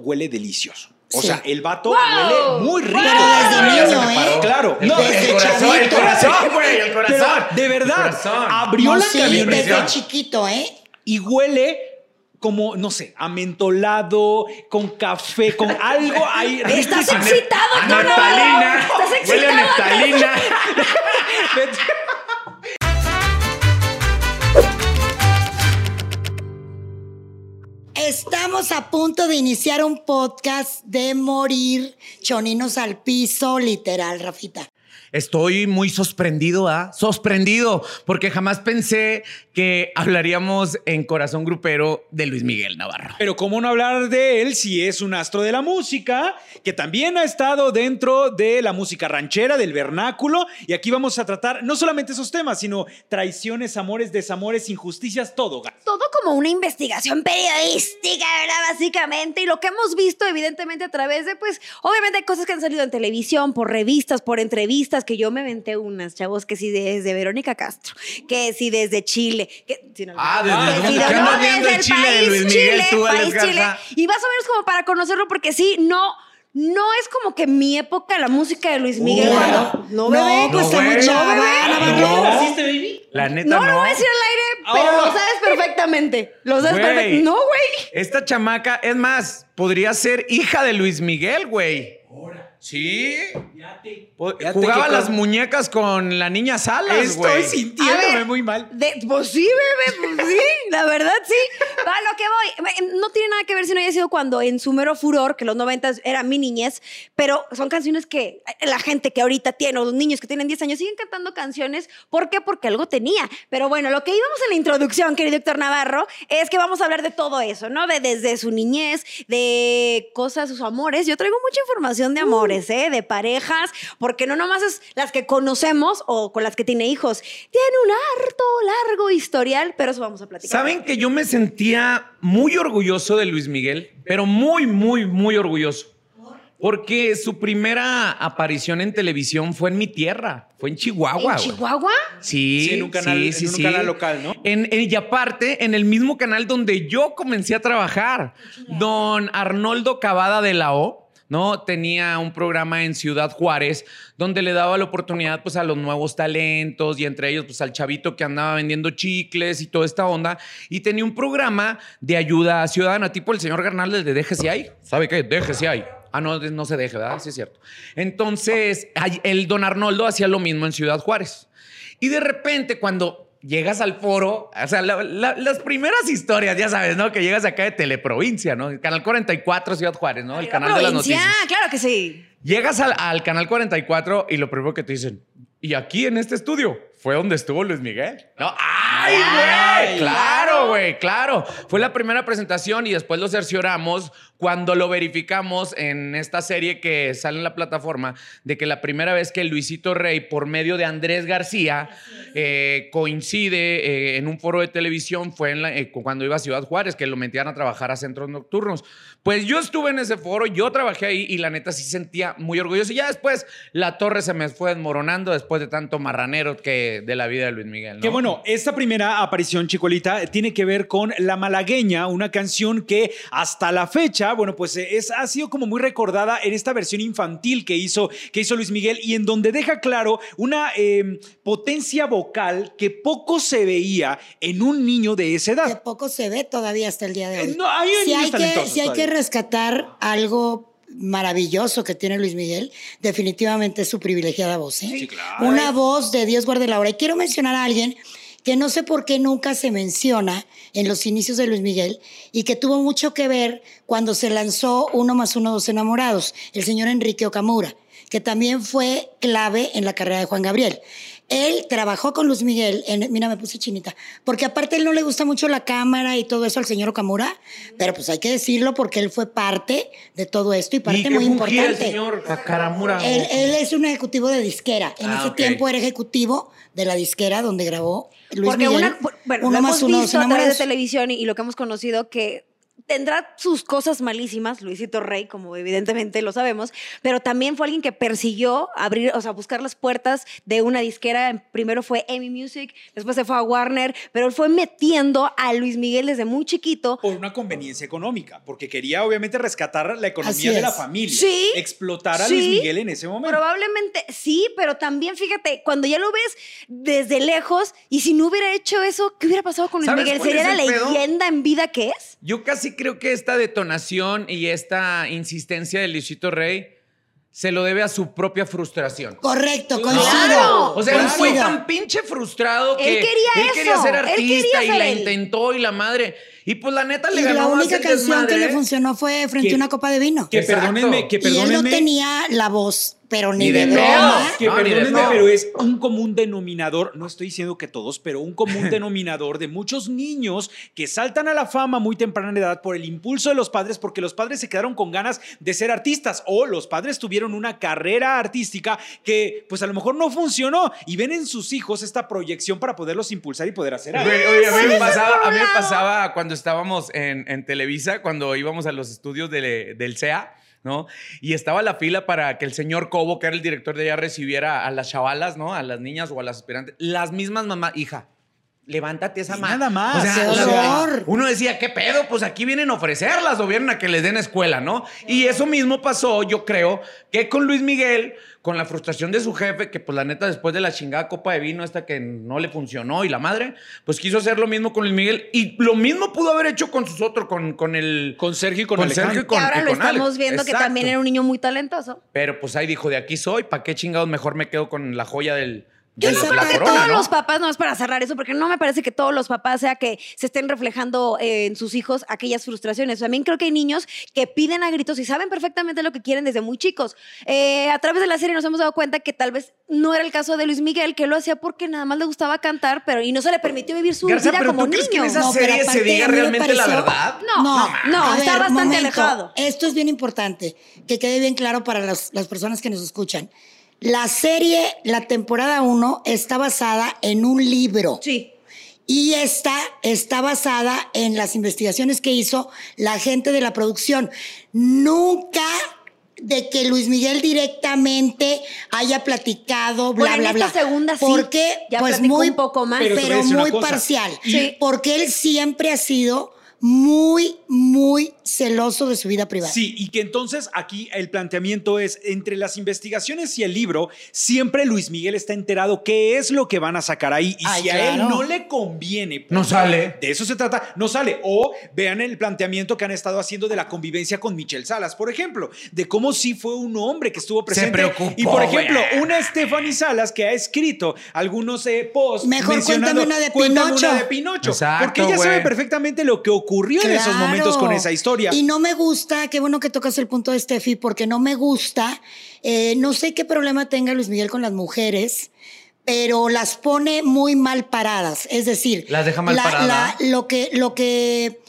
huele delicioso. O Sí. sea, el vato ¡Wow! huele muy rico. Pero desde niño, ¿eh? Claro. El, No, el desde corazón, el corazón, güey, el corazón. Pero, de verdad, El corazón. abrió No, la sí, camioneta desde chiquito, ¿eh? y huele como, no sé, amentolado, con café, con algo ahí. Estás excitado, A Antonio. naftalina. Estás Huele a excitado. Estamos a punto de iniciar un podcast de morir choninos al piso, literal, Rafita. Estoy muy sorprendido, ¿ah? Sorprendido, porque jamás pensé que hablaríamos en Corazón Grupero de Luis Miguel Navarro. Pero cómo no hablar de él si es un astro de la música, que también ha estado dentro de la música ranchera, del vernáculo, y aquí vamos a tratar no solamente esos temas, sino traiciones, amores, desamores, injusticias, todo. gato. todo como una investigación periodística, ¿verdad? Básicamente, y lo que hemos visto, evidentemente, a través de, pues, obviamente hay cosas que han salido en televisión, por revistas, por entrevistas, que yo me venté unas, chavos, que sí desde Verónica Castro, que sí desde Chile, que si no, Ah, desde- ¿qué no, no, desde el Chile de Luis Miguel, tú, Alex país Chile, y más o menos como para conocerlo, porque sí, no... No es como que mi época, la música de Luis Miguel. Claro. cuando- no, bebé. pues No, chava, No, bebé. Navarro. No. La neta No, no. lo voy a decir al aire, pero Oh. lo sabes perfectamente. Lo sabes perfectamente. No, güey. Esta chamaca, es más, podría ser hija de Luis Miguel, güey. Sí. Po- Fíjate Jugaba que las con- muñecas con la niña Salas. Estoy sintiéndome ver, muy mal. De- pues sí, bebé, pues sí, la verdad sí. Va, a lo que voy. No tiene nada que ver si no haya sido cuando en su mero furor, que los noventas era mi niñez, pero son canciones que la gente que ahorita tiene, o los niños que tienen 10 años, siguen cantando canciones. ¿Por qué? Porque algo tenía. Pero bueno, lo que íbamos en la introducción, querido Héctor Navarro, es que vamos a hablar de todo eso, ¿no? De desde su niñez, de cosas, sus amores. Yo traigo mucha información de amores, ¿eh? De parejas, porque no nomás es las que conocemos o con las que tiene hijos. Tiene un harto, largo historial, pero eso vamos a platicar. ¿Saben que yo me sentía muy orgulloso de Luis Miguel? Pero muy, muy, muy orgulloso. Porque su primera aparición en televisión fue en mi tierra, fue en Chihuahua. ¿En. Chihuahua? Sí, Sí, en un canal- sí, en sí, un sí. canal local, ¿no? En, en- y aparte, en el mismo canal donde yo comencé a trabajar, don Arnoldo Cavada de la O. ¿no? Tenía un programa en Ciudad Juárez donde le daba la oportunidad pues a los nuevos talentos y entre ellos pues al chavito que andaba vendiendo chicles y toda esta onda y tenía un programa de ayuda ciudadana tipo el señor Garnales de Déjese ahí. ¿Sabe qué? Déjese ahí. Ah, no, no se deje, ¿verdad? Sí es cierto. Entonces, el don Arnoldo hacía lo mismo en Ciudad Juárez. Y de repente, cuando llegas al foro, o sea, la- la- las primeras historias, ya sabes, ¿no? Que llegas acá de Teleprovincia, ¿no? El Canal 44, Ciudad Juárez, ¿no? El canal de las noticias. claro que sí. Llegas al, al Canal 44 y lo primero que te dicen, y aquí en este estudio fue donde estuvo Luis Miguel. No, ¡ay, Ay, güey! Claro, güey, claro. Fue la primera presentación y después lo cercioramos cuando lo verificamos en esta serie que sale en la plataforma de que la primera vez que Luisito Rey, por medio de Andrés García, eh, coincide eh, en un foro de televisión fue en la- eh, cuando iba a Ciudad Juárez, que lo metían a trabajar a centros nocturnos. Pues yo estuve en ese foro, yo trabajé ahí y la neta sí sentía muy orgulloso. Y ya después la torre se me fue desmoronando después de tanto marranero que de la vida de Luis Miguel. Que bueno, esta primera aparición, Chicolita, tiene que ver con La Malagueña, una canción que hasta la fecha, bueno, pues eh, es, ha sido como muy recordada en esta versión infantil que hizo, que hizo Luis Miguel y en donde deja claro una eh, potencia vocal que poco se veía en un niño de esa Que edad. poco se ve todavía hasta el día de hoy. Eh, no, hay si hay que, si hay que rescatar algo maravilloso que tiene Luis Miguel, definitivamente es su privilegiada voz. ¿eh? Sí, claro. Una voz de Dios guarde la hora. Y quiero mencionar a alguien que no sé por qué nunca se menciona en los inicios de Luis Miguel y que tuvo mucho que ver cuando se lanzó Uno más uno, dos enamorados, el señor Enrique Okamura, que también fue clave en la carrera de Juan Gabriel. Él trabajó con Luis Miguel, en, mira, me puse chinita, porque aparte él no le gusta mucho la cámara y todo eso al señor Okamura, pero pues hay que decirlo porque él fue parte de todo esto y parte ¿Y muy importante. el señor Caramura? Él, él es un ejecutivo de disquera. En Ah, ese ok. tiempo era ejecutivo de la disquera donde grabó Luis Porque Miguel. una, bueno, uno lo más hemos uno, visto a través de televisión y, y lo que hemos conocido que tendrá sus cosas malísimas, Luisito Rey, como evidentemente lo sabemos, pero también fue alguien que persiguió abrir, o sea, buscar las puertas de una disquera. Primero fue Amy Music, después se fue a Warner, pero él fue metiendo a Luis Miguel desde muy chiquito. Por una conveniencia económica, porque quería obviamente rescatar la economía de la familia. Sí, Explotar a sí, Luis Miguel en ese momento. Probablemente sí, pero también fíjate, cuando ya lo ves desde lejos, y si no hubiera hecho eso, ¿qué hubiera pasado con Luis ¿Sabes Miguel? ¿Sería la pedo? leyenda en vida que es? Yo casi creo que esta detonación y esta insistencia de Luisito Rey se lo debe a su propia frustración. Correcto, Claro. coincido. O sea, él fue tan pinche frustrado Él que quería él quería ser artista quería y la él. intentó y la madre. Y pues la neta le Y ganó la única canción que desmadre. le funcionó fue frente Que- a una copa de vino. Que Exacto. perdónenme, que Y él no perdónenme. tenía la voz, pero ni, Ni de. Que No, de perdónenme, pero es un común denominador, no estoy diciendo que todos, pero un común denominador de muchos niños que saltan a la fama muy temprana edad por el impulso de los padres, porque los padres se quedaron con ganas de ser artistas o los padres tuvieron una carrera artística que pues a lo mejor no funcionó y ven en sus hijos esta proyección para poderlos impulsar y poder hacer algo. Oye, a mí, me pasaba, por a un mí me lado. pasaba cuando estábamos en, en Televisa, cuando íbamos a los estudios de- del CEA, ¿no? Y estaba la fila para que el señor Cobo, que era el director de allá, recibiera a las chavalas, ¿no? A las niñas o a las aspirantes. Las mismas mamás, hija. Levántate esa Y ma-". nada más. ¡Qué o sea, horror! uno decía, ¿qué pedo? Pues aquí vienen a ofrecerlas o vienen a que les den escuela, ¿no? Y eso mismo pasó, yo creo, que con Luis Miguel, con la frustración de su jefe, que pues la neta después de la chingada copa de vino esta que no le funcionó y la madre, pues quiso hacer lo mismo con Luis Miguel y lo mismo pudo haber hecho con sus otros, con, con el... Con Sergio y con, Con Alejandro. Sergio y con- y ahora lo con Alex. estamos viendo que también era un niño muy talentoso. Pero pues ahí dijo, de aquí soy, ¿para qué chingados mejor me quedo con la joya del... Yo no creo que todos ¿no? los papás, no es para cerrar eso, porque no me parece que todos los papás sea que se estén reflejando eh, en sus hijos aquellas frustraciones. También creo que hay niños que piden a gritos y saben perfectamente lo que quieren desde muy chicos. Eh, a través de la serie nos hemos dado cuenta que tal vez no era el caso de Luis Miguel, que lo hacía porque nada más le gustaba cantar, pero y no se le permitió vivir su Garza, vida pero como ¿tú crees que niño. en esa No, serie se diga realmente la verdad? No, no, está ver, bastante momento. alejado. Esto es bien importante, que quede bien claro para las, las personas que nos escuchan. La serie, la temporada 1, está basada en un libro. Sí. Y esta está basada en las investigaciones que hizo la gente de la producción. Nunca de que Luis Miguel directamente haya platicado, bla, Bueno, en bla, bla. esta segunda sí, Porque, ya pues muy, un poco más. Pero pero, muy parcial. Sí. Porque él siempre ha sido muy, muy celoso de su vida privada. Sí, y que entonces aquí el planteamiento es, entre las investigaciones y el libro, siempre Luis Miguel está enterado qué es lo que van a sacar ahí. Y Ay, si a él no le conviene... No sale. De eso se trata, no sale. O vean el planteamiento que han estado haciendo de la convivencia con Michelle Salas, por ejemplo, de cómo sí fue un hombre que estuvo presente. preocupó, y por ejemplo, una Stephanie Salas que ha escrito algunos eh, posts. Mejor mencionando, cuéntame una de "Cuéntame Pinocho". una de Pinocho. Exacto, porque ella sabe perfectamente lo que ocurrió en esos momentos con esa historia. Y no me gusta, qué bueno que tocas el punto de Steffi, porque no me gusta, eh, no sé qué problema tenga Luis Miguel con las mujeres, pero las pone muy mal paradas. Es decir, Las deja mal la- parada. la- lo, que, lo que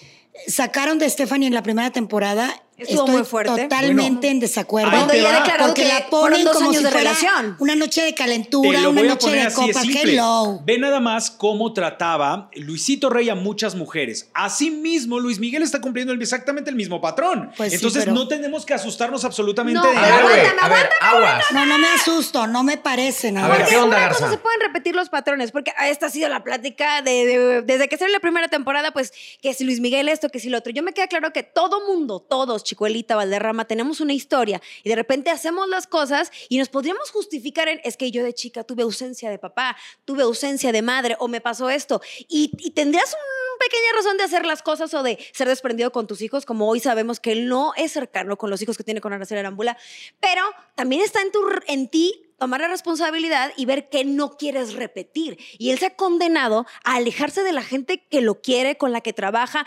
sacaron de Stephanie en la primera temporada. Estuvo estoy muy fuerte. totalmente en desacuerdo. Cuando ella ha declarado que la ponen dos como años si de fuera relación. una noche de Te calentura, lo una voy a noche poner de así de copas. Hello. Ve nada más cómo trataba Luisito Rey a muchas mujeres. Asimismo, Luis Miguel está cumpliendo el- exactamente el mismo patrón. Pues sí, Entonces pero- no tenemos que asustarnos absolutamente No, de nada. aguántame, a ver, aguas. No, no me asusto, no me parece nada. A ver. ¿qué onda, Garza? cosa se pueden repetir los patrones, porque esta ha sido la plática de, de- desde que salió la primera temporada, pues que si Luis Miguel esto, que si lo otro. Yo me queda claro que todo mundo, todos, Chicuelita, Valderrama, tenemos una historia y de repente hacemos las cosas y nos podríamos justificar en, es que yo de chica tuve ausencia de papá, tuve ausencia de madre o me pasó esto. Y, tendrías una pequeña razón de hacer las cosas o de ser desprendido con tus hijos, como hoy sabemos que él no es cercano con los hijos que tiene con Araceli Arambula, pero también está en, tu, en ti tomar la responsabilidad y ver qué no quieres repetir. Y él se ha condenado a alejarse de la gente que lo quiere, con la que trabaja.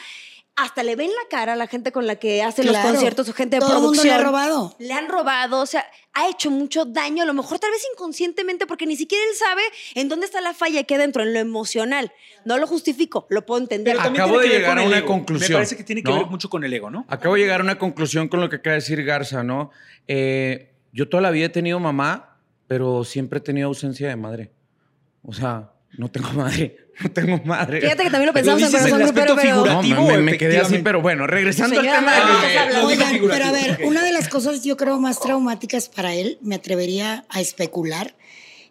Hasta le ven la cara a la gente con la que hace los conciertos, su gente de Todo el mundo producción. le ha robado. Le han robado, o sea, ha hecho mucho daño, a lo mejor tal vez inconscientemente, porque ni siquiera él sabe en dónde está la falla que dentro, en lo emocional. No lo justifico, lo puedo entender. Pero Acabo de llegar a una ego. conclusión, Me parece que tiene que ¿no? ver mucho con el ego, ¿no? Acabo de llegar a una conclusión con lo que acaba de decir Garza, ¿no? Eh, yo toda la vida he tenido mamá, pero siempre he tenido ausencia de madre. O sea, no tengo madre. No tengo madre. Fíjate que también lo pensamos en corazón el grupero, pero... No, me, me- quedé así, pero bueno, regresando al tema de. Oigan, pero a ver, una de las cosas yo creo más traumáticas para él, me atrevería a especular,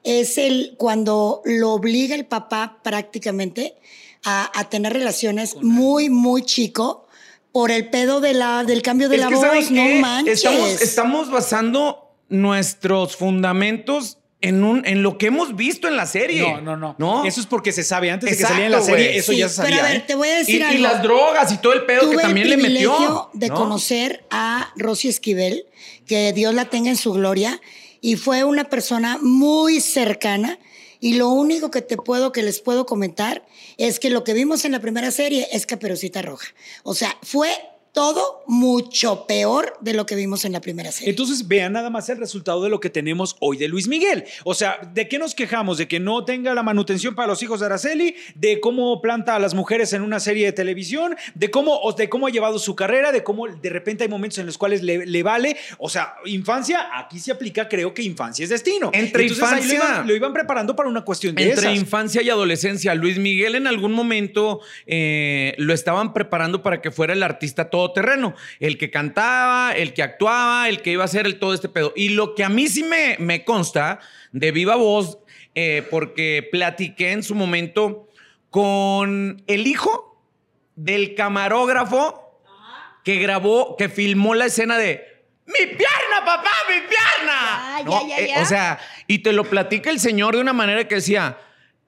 es el cuando lo obliga el papá prácticamente a, a tener relaciones muy, muy chico por el pedo de la, del cambio de Es la que, voz. ¿saben No manches. Estamos, estamos basando nuestros fundamentos en, un, en lo que hemos visto en la serie. No, no, no, ¿No? Eso es porque se sabe antes de que saliera en la serie, eso Sí, ya se sabía. Pero a ver, ¿eh? te voy a y, decir y algo. las drogas y todo el pedo Tuve que también le metió. privilegio de ¿no? conocer a Rosy Esquivel, que Dios la tenga en su gloria, y fue una persona muy cercana. Y lo único que te puedo, que les puedo comentar, es que lo que vimos en la primera serie es Caperucita Roja. O sea, fue todo mucho peor de lo que vimos en la primera serie. Entonces vean nada más el resultado de lo que tenemos hoy de Luis Miguel. O sea, ¿de qué nos quejamos? ¿De que no tenga la manutención para los hijos de Araceli? ¿De cómo planta a las mujeres en una serie de televisión? ¿De cómo, o de cómo ha llevado su carrera? ¿De cómo de repente hay momentos en los cuales le, le vale? O sea, infancia, aquí se aplica, creo que infancia es destino. Entre Entonces, ahí lo infancia- iban, lo iban preparando para una cuestión de Entre esas. infancia y adolescencia, Luis Miguel en algún momento eh, lo estaban preparando para que fuera el artista todoterreno, el que cantaba, el que actuaba, el que iba a hacer el, todo este pedo. Y lo que a mí sí me, me consta de viva voz, eh, porque platiqué en su momento con el hijo del camarógrafo que grabó, que filmó la escena de ¡Mi pierna, papá! ¡Mi pierna! Ah, ya, ya, eh, o sea, y te lo platica el señor de una manera que decía,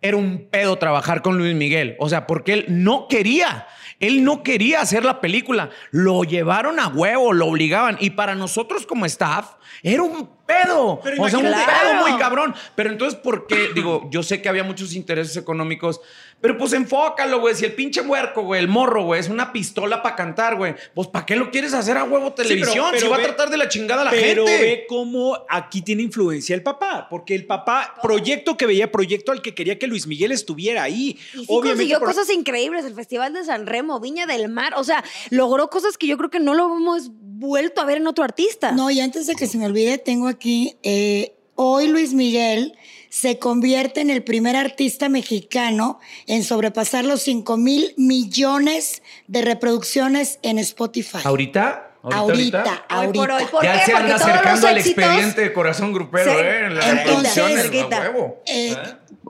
era un pedo trabajar con Luis Miguel. O sea, porque él no quería. Él no quería hacer la película. Lo llevaron a huevo, lo obligaban. Y para nosotros como staff, era un pedo. Pero o sea, un imagínate- pedo Claro. muy cabrón. Pero entonces, ¿por qué? Digo, yo sé que había muchos intereses económicos, pero pues enfócalo, güey. Si el pinche huerco, güey, el morro, güey, es una pistola para cantar, güey, pues ¿para qué lo quieres hacer a huevo pero- televisión? pero si va ve- a tratar de la chingada a la Pero gente. ve cómo aquí tiene influencia el papá, porque el papá, proyecto que veía, proyecto al que quería que Luis Miguel estuviera ahí. Y sí consiguió por- cosas increíbles, el Festival de San Remo, Viña del Mar, o sea, logró cosas que yo creo que no lo hemos vuelto a ver en otro artista. No, y antes de que se me olvide, tengo aquí, eh, hoy Luis Miguel se convierte en el primer artista mexicano en sobrepasar los 5 mil millones de reproducciones en Spotify. ¿Ahorita? Ahorita, Hoy por hoy, ahorita. ¿por ya qué? se anda acercando al expediente de corazón grupero, Sí. ¿eh? En la Entonces, huevo. Eh, ¿Eh?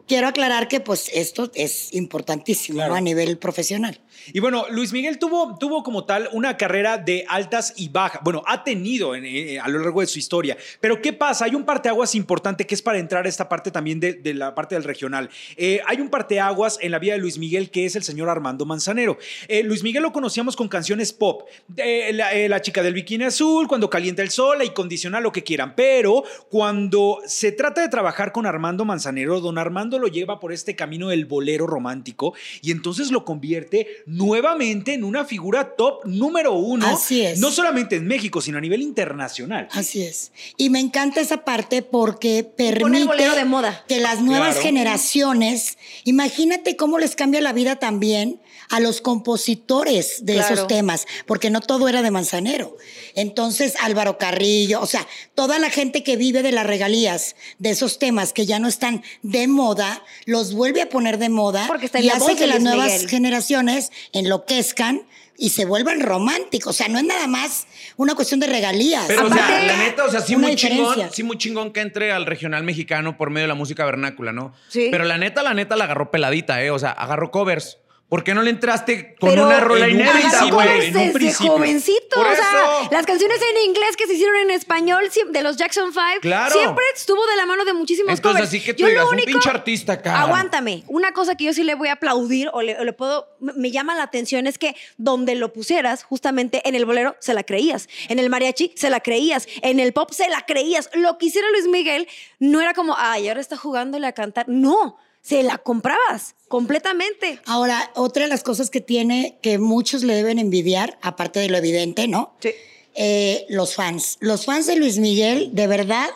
Quiero aclarar que pues esto es importantísimo Claro. ¿no? a nivel profesional. Y bueno, Luis Miguel tuvo, tuvo como tal una carrera de altas y bajas. Bueno, ha tenido en- eh, a lo largo de su historia. Pero ¿qué pasa? Hay un parteaguas importante que es para entrar a esta parte también de, la parte del regional. Eh, hay un parteaguas en la vida de Luis Miguel que es el señor Armando Manzanero. Eh, Luis Miguel lo conocíamos con canciones pop. La, la chica del bikini azul, cuando calienta el sol, la incondicional, lo que quieran. Pero cuando se trata de trabajar con Armando Manzanero, don Armando lo lleva por este camino del bolero romántico y entonces lo convierte nuevamente en una figura top número uno. Así es. No solamente en México, sino a nivel internacional. Así es. Y me encanta esa parte porque el permite de moda. que las nuevas Claro. generaciones, imagínate cómo les cambia la vida también a los compositores de Claro. esos temas, porque no todo era de Manzanero. Entonces, Álvaro Carrillo, o sea, toda la gente que vive de las regalías de esos temas que ya no están de moda, los vuelve a poner de moda Porque está y la hace que las nuevas Miguel. generaciones enloquezcan y se vuelvan románticos. O sea, no es nada más una cuestión de regalías. Pero, o sea, la neta, o sea, sí muy chingón, sí muy chingón que entre al regional mexicano por medio de la música vernácula, ¿no? Sí. Pero la neta, la neta la agarró peladita, ¿eh? O sea, agarró covers. ¿Por qué no le entraste con Pero una rola en inédita, güey? desde principio. jovencito. Por o sea, eso. las canciones en inglés que se hicieron en español de los Jackson Five Claro. siempre estuvo de la mano de muchísimos Entonces, covers. así que tú Yo lo digas, un pinche artista acá. Aguántame. Una cosa que yo sí le voy a aplaudir o le, o le puedo, me llama la atención es que donde lo pusieras, justamente en el bolero se la creías, en el mariachi se la creías, en el pop se la creías. Lo que hiciera Luis Miguel no era como, ay, ahora está jugándole a cantar. No, se la comprabas completamente. Ahora, otra de las cosas que tiene que muchos le deben envidiar, aparte de lo evidente, ¿no? Sí. Eh, los fans. Los fans de Luis Miguel, de verdad,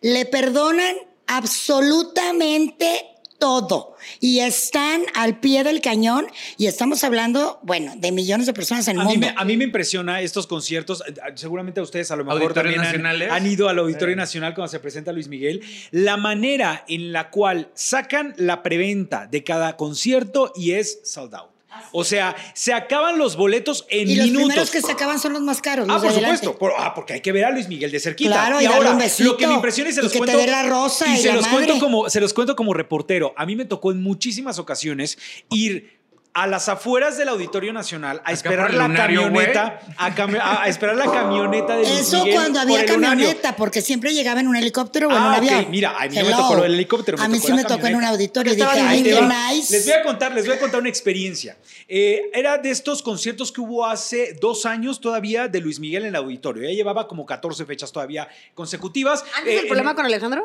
le perdonan absolutamente todo. Y están al pie del cañón y estamos hablando, bueno, de millones de personas en el A mí, mundo. me, a mí me impresiona estos conciertos. eh, Seguramente a ustedes a lo mejor también han, han ido al Auditorio Nacional cuando se presenta Luis Miguel. La manera en la cual sacan la preventa de cada concierto y es sold out. O sea, se acaban los boletos en y los minutos. primeros que se acaban son los más caros. Ah, los por adelante. supuesto. Por- ah, porque hay que ver a Luis Miguel de cerquita. Claro, y ahora, un besito, lo que me impresiona y se y los que te cuento. la rosa y se la los cuento como se los cuento como reportero. A mí me tocó en muchísimas ocasiones ir a las afueras del Auditorio Nacional a Acá esperar el la lunario, camioneta, a, cami- a- a esperar la camioneta de Luis Eso Miguel cuando por había el camioneta, porque siempre llegaba en un helicóptero o en Ah, un ok. avión. Mira, a mí no me tocó lo del helicóptero, a mí sí me tocó en un auditorio y Estaba dije, Ahí ay, te qué va. nice. Les voy a contar, les voy a contar una experiencia. Eh, era de estos conciertos que hubo hace dos años todavía de Luis Miguel en el auditorio. Ya llevaba como 14 fechas todavía consecutivas. ¿Antes Eh, del problema en- con Alejandro?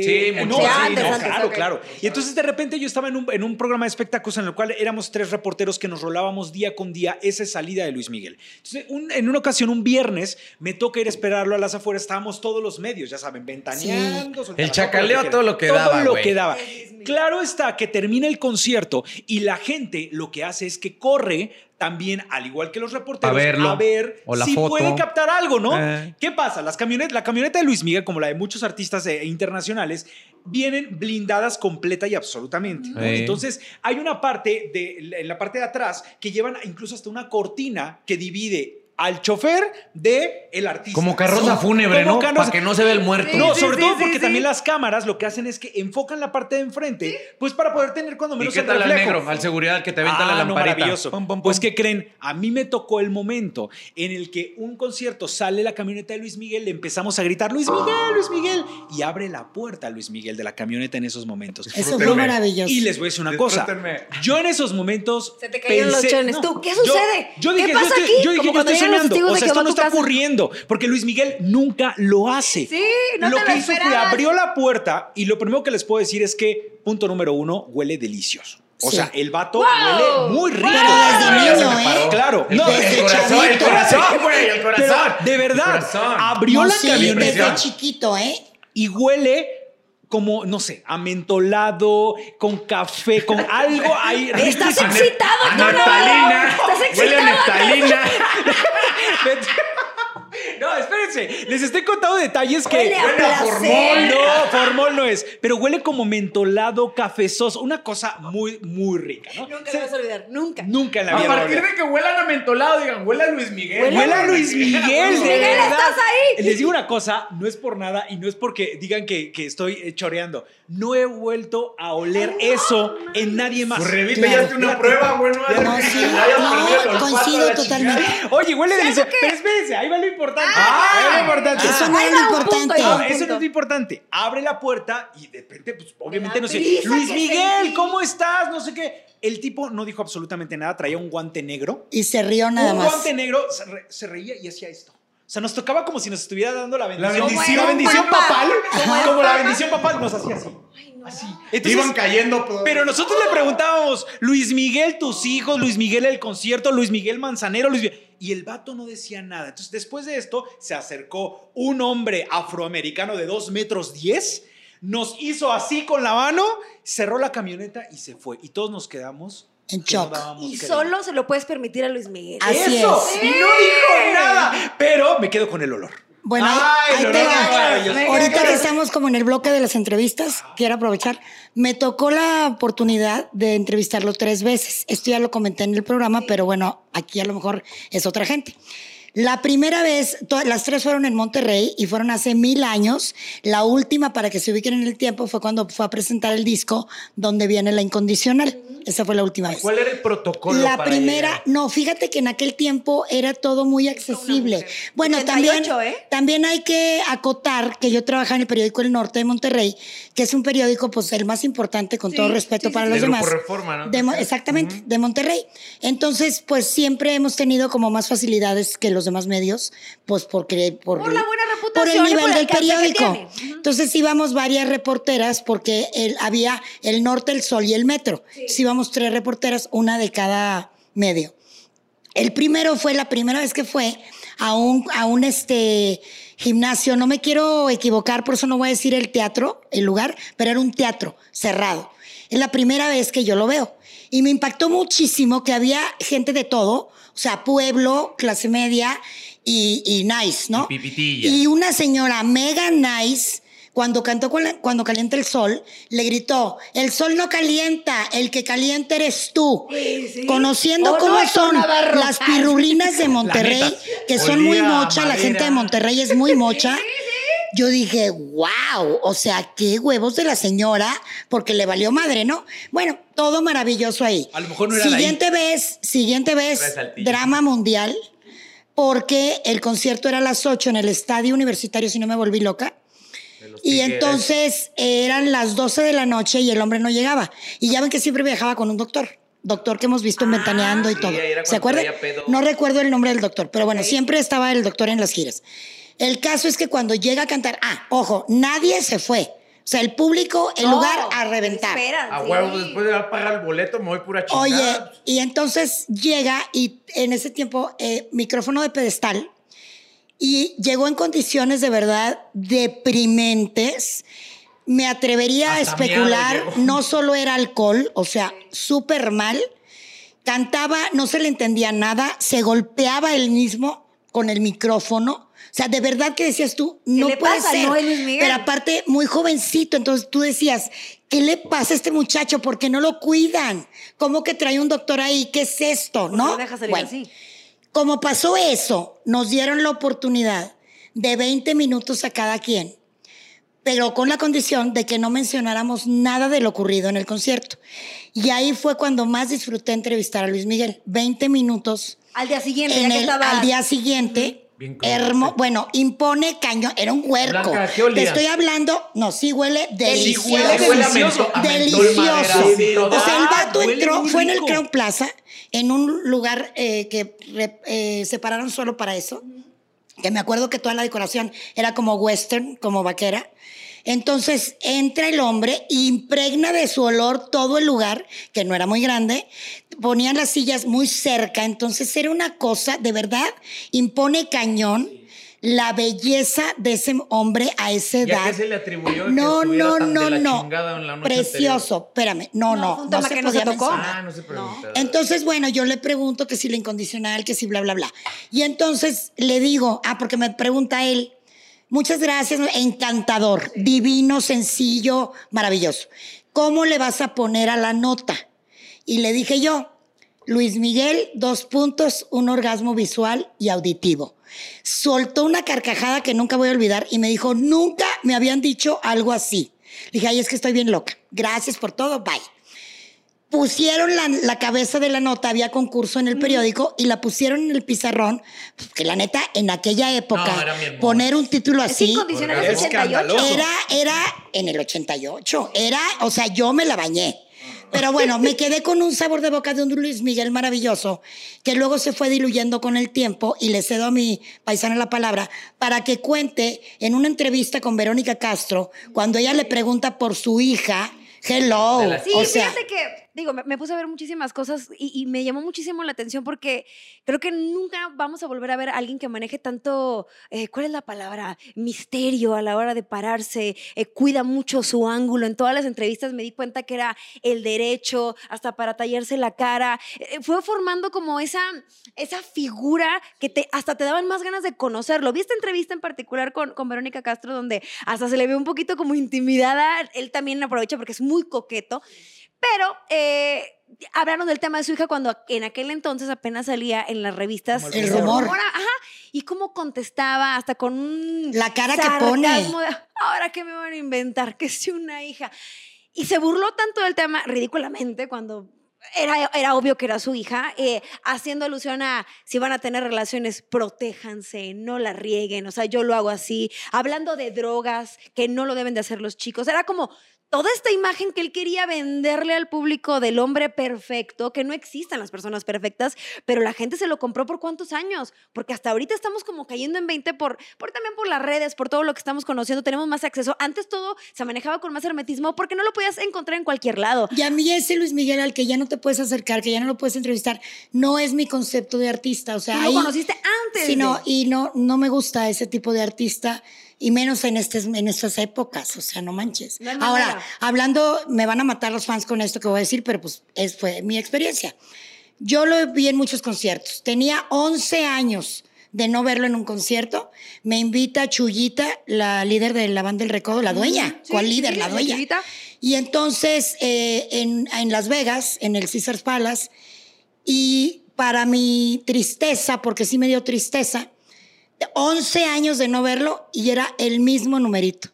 Eh, Sí, no, antes, no, antes, claro, claro. Y entonces de repente yo estaba en un, en un programa de espectáculos en el cual éramos tres reporteros que nos rolábamos día con día esa salida de Luis Miguel. Entonces, un- en una ocasión, un viernes, me toca ir a esperarlo a las afueras. Estábamos todos los medios, ya saben, ventaneando. El todo chacaleo, todo lo que todo daba, lo güey. que daba. Claro está que termina el concierto y la gente lo que hace es que corre también, al igual que los reporteros, A verlo. a ver O la si foto. puede captar algo, ¿no? Eh. ¿Qué pasa? Las camionetas, la camioneta de Luis Miguel, como la de muchos artistas eh, internacionales, vienen blindadas completa y absolutamente. Entonces, hay una parte de, en la parte de atrás que llevan incluso hasta una cortina que divide al chofer de el artista. Como carroza fúnebre, ¿no? Para que no se vea el muerto. no, Sí, sobre sí, todo porque sí. también las cámaras lo que hacen es que enfocan la parte de enfrente, pues para poder tener cuando ¿Y menos qué el tal al reflejo. negro? Al seguridad que te avienta Ah, la no, lamparita. maravilloso. Pum, pum, pum. Pues, ¿qué creen? A mí me tocó el momento en el que un concierto sale la camioneta de Luis Miguel, le empezamos a gritar, Luis Miguel, Luis Miguel, y abre la puerta Luis Miguel de la camioneta en esos momentos. Eso fue maravilloso. Y les voy a decir una cosa. Yo en esos momentos. Se te cayeron los pensé- chones. Tú, ¿qué sucede? Yo, ¿Qué dije, pasa yo estoy, aquí? yo dije, Testigos O sea, esto no está casa. ocurriendo. Porque Luis Miguel nunca lo hace. Sí, no lo te que lo hizo fue abrió la puerta y lo primero que les puedo decir es que, punto número uno, huele delicioso. O Sí. sea, el vato ¡Wow! huele muy rico. Pero desde niño, ¿eh? Claro. El, No, desde el corazón, el corazón, güey, el corazón. Pero, de verdad, abrió No, la sí, camioneta desde chiquito, ¿eh? y huele como, no sé, amentolado, con café, con algo ahí. Estás excitado, A tú no. naftalina. Estás Huele a excitado. No, espérense. Les estoy contando detalles que. Huele a Huele a formol. No, formol no es. Pero huele como mentolado, cafezoso. Una cosa muy, muy rica, ¿no? Nunca Se- lo vas a olvidar, nunca. Nunca en la A vida. partir lo olvidé. de que huelan a mentolado, digan, huele a Luis Miguel. Huele Huele a Luis Miguel, Luis de Miguel, verdad. ¿estás ahí? Les digo una cosa, no es por nada y no es porque digan que, que estoy eh, choreando. No he vuelto a oler eso en nadie más. Revita Claro. una prueba, güey. No, No, sí, no, coincido totalmente. Oye, huele delicioso. Pero espérense, ahí va lo importante. Ah, lo importante. Eso no va lo un punto, importante. un eso no es lo importante. Abre la puerta y de repente, pues obviamente no sé. Luis Miguel. ¿cómo estás? No sé qué. El tipo no dijo absolutamente nada, traía un guante negro. Y se rió nada un más. guante negro, se, re- se reía y hacía esto. O sea, nos tocaba como si nos estuviera dando la bendición. bendición. La bendición Como el papal. Papa. Como la bendición papal nos hacía así. Así. Entonces, Iban cayendo. pues. pero nosotros le preguntábamos, Luis Miguel, tus hijos, Luis Miguel el concierto, Luis Miguel Manzanero, Luis Miguel. Y el vato no decía nada. Entonces, después de esto, se acercó un hombre afroamericano de 2 metros 10, nos hizo así con la mano, cerró la camioneta y se fue. Y todos nos quedamos En no shock. dábamos Y solo se lo puedes permitir a Luis Miguel. Así Eso. es. Y no dijo nada. Pero me quedo con el olor. Bueno, ahí- Ay, ahí no, te no. Ahorita que estamos como en el bloque de las entrevistas, quiero aprovechar. Me tocó la oportunidad de entrevistarlo tres veces. Esto ya lo comenté en el programa, pero bueno, aquí a lo mejor es otra gente. La primera vez, las tres fueron en Monterrey y fueron hace mil años. La última, para que se ubiquen en el tiempo, fue cuando fue a presentar el disco donde viene la incondicional. Esa fue la última vez. ¿Cuál era el protocolo? La para primera, llegar? no, fíjate que en aquel tiempo era todo muy accesible. Bueno, 88, también, ¿eh? también hay que acotar que yo trabajaba en el periódico El Norte de Monterrey, que es un periódico, pues, el más importante, con Sí, todo respeto sí, para sí, los demás. Reforma, ¿no? De exactamente, de Monterrey. Entonces, pues, siempre hemos tenido como más facilidades que los demás medios, pues, porque... Por, Por la buena por el reputación nivel por el del periódico. tiene. Ujú. Entonces íbamos varias reporteras porque el- había el norte, el sol y el metro. Entonces íbamos tres reporteras, una de cada medio. El primero fue la primera vez que fue a un, a un este, gimnasio, no me quiero equivocar, por eso no voy a decir el teatro, el lugar, pero era un teatro cerrado. Es la primera vez que yo lo veo. Y me impactó muchísimo que había gente de todo, o sea, pueblo, clase media y, y nice, ¿no? Y pipitilla. Y una señora mega nice, cuando cantó con la- Cuando calienta el sol, le gritó, el sol no calienta, el que calienta eres tú. Conociendo ¿O no, cómo son las pirrulinas de Monterrey, que son muy mocha, la gente de Monterrey es muy mocha. Yo dije, wow, o sea, qué huevos de la señora, porque le valió madre, ¿no? Bueno, todo maravilloso ahí. A lo mejor no era. Siguiente vez, siguiente vez, drama mundial, porque el concierto era a las 8 en el estadio universitario, si no me volví loca. Y entonces eran las 12 de la noche y el hombre no llegaba. Y ya ven que siempre viajaba con un doctor. Doctor que hemos visto en Ventaneando y sí, todo. ¿Se acuerdan? No recuerdo el nombre del doctor, pero bueno, siempre estaba el doctor en las giras. El caso es que cuando llega a cantar, ah, ojo, nadie se fue. O sea, el público, el No, lugar a reventar. esperan, A sí. huevo, después de pagar el boleto, me voy pura chingada. Oye, y entonces llega y en ese tiempo, eh, micrófono de pedestal, y llegó en condiciones de verdad deprimentes. Me atrevería a especular, no solo era alcohol, o sea, súper mal. Cantaba, no se le entendía nada, se golpeaba él mismo con el micrófono. O sea, de verdad que decías tú, no le puede pasa, ser. no, Luis Miguel? Pero aparte, muy jovencito, entonces tú decías, ¿qué le pasa a este muchacho? ¿Por qué no lo cuidan? ¿Cómo que trae un doctor ahí? ¿Qué es esto? ¿Por qué ¿No? deja salir Bueno, así? como pasó eso, nos dieron la oportunidad de 20 minutos a cada quien, pero con la condición de que no mencionáramos nada de lo ocurrido en el concierto. Y ahí fue cuando más disfruté entrevistar a Luis Miguel. 20 minutos Al día siguiente, ya en que el- estaba... al día siguiente. Bien hermo- bueno, impone cañón, era un huerco. Blanca, ¿qué olía? Te estoy hablando, no, sí huele delicioso. Sí, huele delicioso. a mentol. O sea, el Ah, vato entró, fue en el. Crown Plaza, en un lugar eh, que re- eh, separaron solo para eso. Que me acuerdo que toda la decoración era como western, como vaquera. Entonces entra el hombre, impregna de su olor todo el lugar, que no era muy grande, ponían las sillas muy cerca, entonces era una cosa, de verdad, impone cañón la belleza de ese hombre a esa ¿Y a edad. qué se le atribuyó que No, estuviera no, tan de no, la no. chingada en la noche Precioso, espérame. No, No, no, se que no se podía tocó. Ah, no se pregunta. Entonces, bueno, yo le pregunto que si la incondicional, que si bla, bla, bla. Y entonces le digo, ah, porque me pregunta él, muchas gracias, encantador, divino, sencillo, maravilloso. ¿Cómo le vas a poner a la nota? Y le dije yo, Luis Miguel, dos puntos, un orgasmo visual y auditivo. Soltó una carcajada que nunca voy a olvidar y me dijo, nunca me habían dicho algo así. Le dije, ay, es que estoy bien loca. Gracias por todo, bye pusieron la, la cabeza de la nota, había concurso en el periódico y la pusieron en el pizarrón, que la neta, en aquella época, No, era poner un título así es. 88. era, era en el 88, era, o sea, yo me la bañé. Pero bueno, me quedé con un sabor de boca de un Luis Miguel maravilloso, que luego se fue diluyendo con el tiempo y le cedo a mi paisana la palabra para que cuente en una entrevista con Verónica Castro, cuando ella le pregunta por su hija, hello, Sí, o sea, fíjate que, digo, me, puse a ver muchísimas cosas y, me llamó muchísimo la atención porque creo que nunca vamos a volver a ver a alguien que maneje tanto, eh, ¿cuál es la palabra? Misterio a la hora de pararse, eh, cuida mucho su ángulo. En todas las entrevistas me di cuenta que era el derecho, hasta para tallarse la cara. Eh, fue formando como esa, esa figura que hasta te daban más ganas de conocerlo. Vi esta entrevista en particular con, con Verónica Castro donde hasta se le ve un poquito como intimidada. Él también aprovecha porque es muy coqueto. Pero eh, hablaron del tema de su hija cuando en aquel entonces apenas salía en las revistas. Como el rumor. Ajá. Y cómo contestaba, hasta con un. La cara que pone. de, Ahora, ¿qué me van a inventar? Que si una hija. Y se burló tanto del tema ridículamente cuando era, era obvio que era su hija, eh, haciendo alusión a si van a tener relaciones, protéjanse, no la rieguen, o sea, yo lo hago así, hablando de drogas, que no lo deben de hacer los chicos, era como toda esta imagen que él quería venderle al público del hombre perfecto, que no existen las personas perfectas, pero la gente se lo compró por cuántos años, porque hasta ahorita estamos como cayendo en 20 por, por también por las redes, por todo lo que estamos conociendo, tenemos más acceso. Antes todo se manejaba con más hermetismo porque no lo podías encontrar en cualquier lado. Y a mí ese Luis Miguel al que ya no te puedes acercar, que ya no lo puedes entrevistar, no es mi concepto de artista. O sea, lo ahí- conociste antes. Sí, no, de- y no, no me gusta ese tipo de artista, y menos en, estes, en estas épocas, o sea, no manches. No Ahora, manera. hablando, me van a matar los fans con esto que voy a decir, pero pues es, fue mi experiencia. Yo lo vi en muchos conciertos. Tenía 11 años de no verlo en un concierto. Me invita Chuyita, la líder de la banda del Recodo, la dueña. Sí, ¿Cuál líder? sí, la la dueña. Chuyita. Y entonces eh, en, en Las Vegas, en el Caesars Palace, y para mi tristeza, porque sí me dio tristeza, 11 años de no verlo y era el mismo numerito.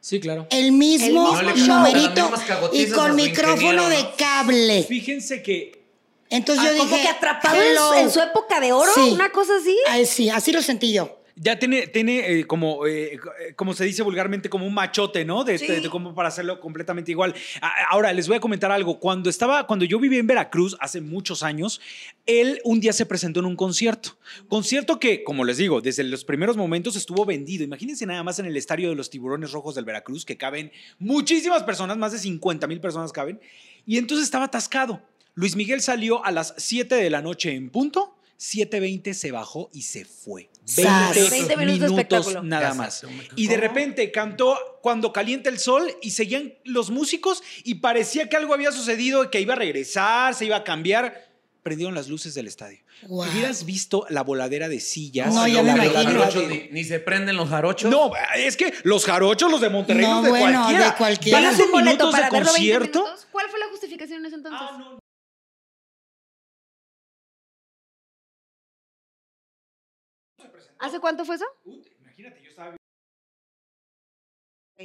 Sí, claro. El mismo, El mismo No le show. numerito y con micrófono de cable. Fíjense que Entonces Ah, yo como dije, que atrapado en su, "Hello". en su época de oro, Sí. una cosa así. Ay, sí, así lo sentí yo. Ya tiene, tiene eh, como, eh, eh, como se dice vulgarmente, como un machote, ¿no? De, Sí. de- de como para hacerlo completamente igual. A- Ahora, les voy a comentar algo. Cuando estaba, cuando yo vivía en Veracruz hace muchos años, él un día se presentó en un concierto. Concierto que, como les digo, desde los primeros momentos estuvo vendido. Imagínense nada más en el estadio de los Tiburones Rojos del Veracruz, que caben muchísimas personas, más de 50 mil personas caben. Y entonces estaba atascado. Luis Miguel salió a las 7 de la noche en punto. 7.20 se bajó y se fue. 20, Sas. 20 minutos de espectáculo. nada más. Y de repente cantó Cuando calienta el sol y seguían los músicos y parecía que algo había sucedido, que iba a regresar, se iba a cambiar. Prendieron las luces del estadio. Guau. Hubieras visto la voladera de sillas. No, ya me imagino. ni, ni se prenden los jarochos. No, es que los jarochos, los de Monterrey, No, los de bueno, cualquiera. de cualquiera. Van a ¿Pagas hacer un boleto minutos de para verlo 20 concierto. minutos? ¿Cuál fue la justificación en ese entonces? Ah, no. ¿Hace cuánto fue eso? Imagínate, yo estaba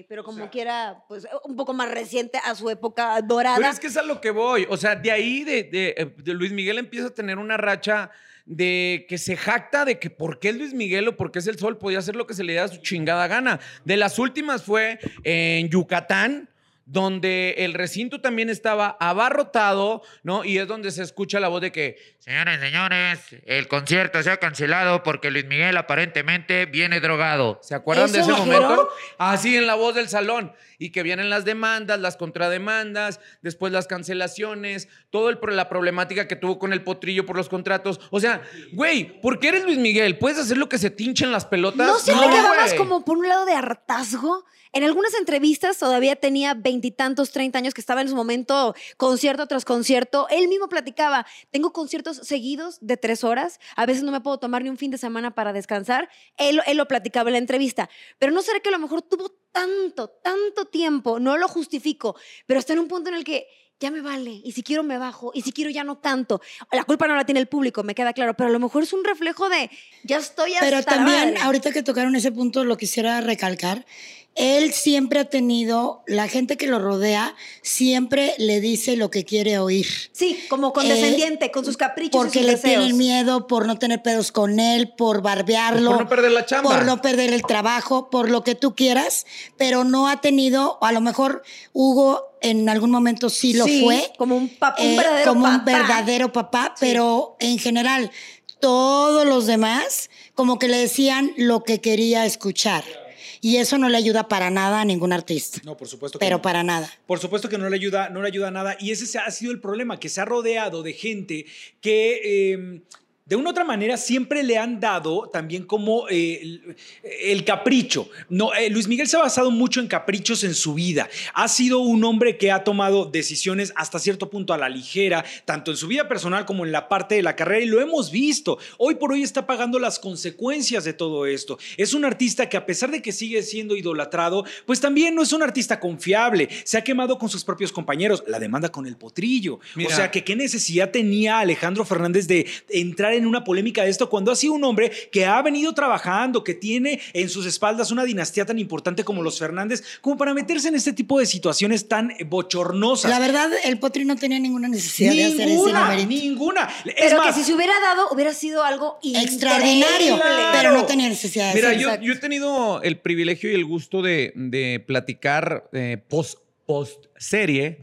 Pero O como sea- quiera, pues un poco más reciente a su época dorada. Pero es que es a lo que voy. O sea, de ahí de, de- de Luis Miguel empieza a tener una racha de que se jacta de que por qué es Luis Miguel o por qué es el sol, podía hacer lo que se le diera su chingada gana. De las últimas fue en Yucatán, donde el recinto también estaba abarrotado, ¿no? Y es donde se escucha la voz de que, señores, señores, el concierto se ha cancelado porque Luis Miguel aparentemente viene drogado. ¿Se acuerdan de ¿Eso ese dijeron? momento? Así en la voz del salón. Y que vienen las demandas, las contrademandas, después las cancelaciones, toda la problemática que tuvo con el potrillo por los contratos. O sea, güey, ¿por qué eres Luis Miguel? ¿Puedes hacer lo que se te hinchen las pelotas? ¿No siente que va más güey. como por un lado de hartazgo? En algunas entrevistas todavía tenía veintitantos, treinta años que estaba en su momento concierto tras concierto. Él mismo platicaba, tengo conciertos seguidos de tres horas, a veces no me puedo tomar ni un fin de semana para descansar. Él, él lo platicaba en la entrevista. Pero no será que a lo mejor tuvo tanto, tanto tiempo, no lo justifico, pero está en un punto en el que ya me vale, y si quiero me bajo, y si quiero ya no canto. La culpa no la tiene el público, me queda claro, pero a lo mejor es un reflejo de ya estoy hasta Pero también, ahorita que tocaron ese punto, lo quisiera recalcar. Él siempre ha tenido, la gente que lo rodea, siempre le dice lo que quiere oír. Sí, como condescendiente, con sus caprichos Porque y sus le deseos. tienen miedo por no tener pedos con él, por barbearlo. Por no perder la chamba. Por no perder el trabajo, por lo que tú quieras, pero no ha tenido, a lo mejor Hugo en algún momento sí lo Sí, fue. como un, pap- un eh, verdadero como un papá. verdadero papá, pero en general todos los demás como que le decían lo que quería escuchar. Y eso no le ayuda para nada a ningún artista. No, por supuesto que Pero no. para nada. Por supuesto que no le ayuda, no le ayuda nada. Y ese se- ha sido el problema, que se ha rodeado de gente que eh, de una u otra manera siempre le han dado también como eh, el, el capricho. No, eh, Luis Miguel se ha basado mucho en caprichos en su vida. Ha sido un hombre que ha tomado decisiones hasta cierto punto a la ligera, tanto en su vida personal como en la parte de la carrera, y lo hemos visto. Hoy por hoy está pagando las consecuencias de todo esto. Es un artista que a pesar de que sigue siendo idolatrado, pues también no es un artista confiable. Se ha quemado con sus propios compañeros. La demanda con el potrillo. Mira. O sea, que qué necesidad tenía Alejandro Fernández de entrar en una polémica de esto cuando ha sido un hombre que ha venido trabajando, que tiene en sus espaldas una dinastía tan importante como los Fernández, como para meterse en este tipo de situaciones tan bochornosas. La verdad, el Potri no tenía ninguna necesidad de hacer ese Ninguna, numerito. ninguna. Es Pero más, que si se hubiera dado, hubiera sido algo Extraordinario, pero no tenía necesidad de Mira, hacerlo. yo, yo he tenido el privilegio y el gusto de, de platicar eh, post, post serie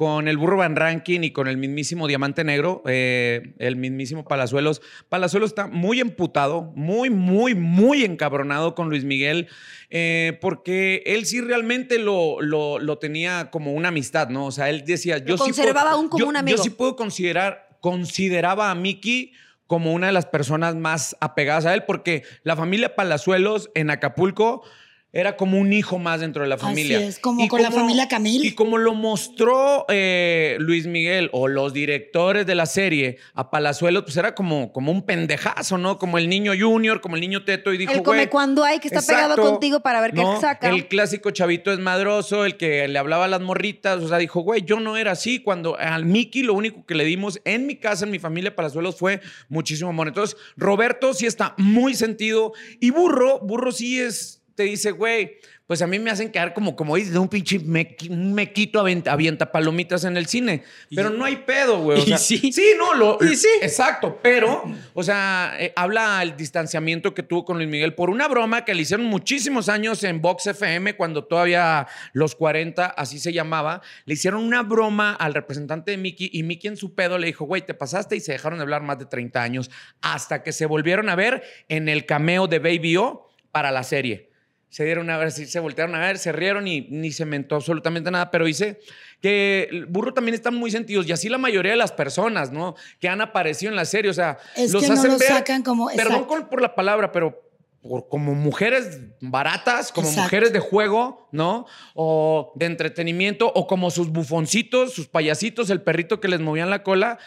con el burro Van Rankin y con el mismísimo Diamante Negro, eh, el mismísimo Palazuelos. Palazuelos está muy emputado, muy, muy, muy encabronado con Luis Miguel, eh, porque él sí realmente lo, lo, lo tenía como una amistad, ¿no? O sea, él decía, yo sí conservaba puedo- aún como yo- un amigo. Yo sí puedo considerar, consideraba a Miki como una de las personas más apegadas a él, porque la familia Palazuelos en Acapulco era como un hijo más dentro de la Así familia. es, como con la familia Camil. Y como lo mostró eh, Luis Miguel o los directores de la serie a Palazuelos, pues era como, como un pendejazo, ¿no? Como el niño junior, como el niño teto y dijo, El come "Güey, cuando hay, que está pegado Exacto. contigo para ver qué saca. El clásico chavito desmadroso, el que le hablaba a las morritas. O sea, dijo, güey, yo no era así. Cuando al Mickey lo único que le dimos en mi casa, en mi familia Palazuelos, fue muchísimo amor. Entonces, Roberto sí está muy sentido. Y Burro, Burro sí es, te dice, güey. Pues a mí me hacen quedar como, como dices, un pinche mequi- un mequito avienta, avienta palomitas en el cine. Pero no hay pedo, güey. O Y sea, sí. Sí, no, lo, Y sí. Exacto, pero, o sea, eh, habla el distanciamiento que tuvo con Luis Miguel por una broma que le hicieron muchísimos años en Vox FM, cuando todavía los 40, así se llamaba. Le hicieron una broma al representante de Mickey y Mickey en su pedo le dijo, güey, te pasaste y se dejaron de hablar más de 30 años hasta que se volvieron a ver en el cameo de Baby O para la serie. Se dieron a ver, se voltearon a ver, se rieron y ni se mentó absolutamente nada, pero dice que el burro también están muy sentidos y así la mayoría de las personas, ¿no? Que han aparecido en la serie, o sea, Es los que no hacen lo ver, sacan como- perdón con- por la palabra, pero por- como mujeres baratas, como Exacto. mujeres de juego, ¿no? O de entretenimiento, o como sus bufoncitos, sus payasitos, el perrito que les movían la cola,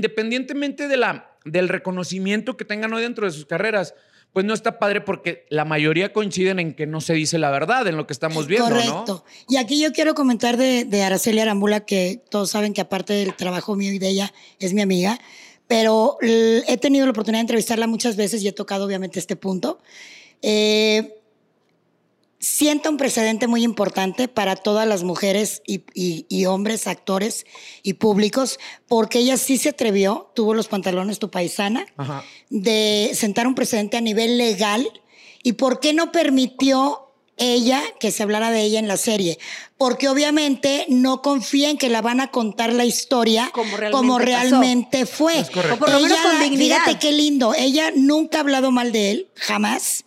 independientemente de la, del reconocimiento que tengan hoy dentro de sus carreras. Pues no está padre porque la mayoría coinciden en que no se dice la verdad en lo que estamos viendo, Correcto. ¿no? Y aquí yo quiero comentar de, de Araceli Arambula, que todos saben que aparte del trabajo mío y de ella, es mi amiga, pero he tenido la oportunidad de entrevistarla muchas veces y he tocado obviamente este punto. Eh, sienta un precedente muy importante para todas las mujeres y, y- y hombres, actores y públicos, porque ella sí se atrevió, tuvo los pantalones tu paisana, Ajá. de sentar un precedente a nivel legal y por qué no permitió ella que se hablara de ella en la serie. Porque obviamente no confía en que la van a contar la historia Como realmente como pasó. realmente fue. Es correcto. O por lo menos Ella con dignidad. Fíjate qué lindo. Ella nunca ha hablado mal de él, jamás.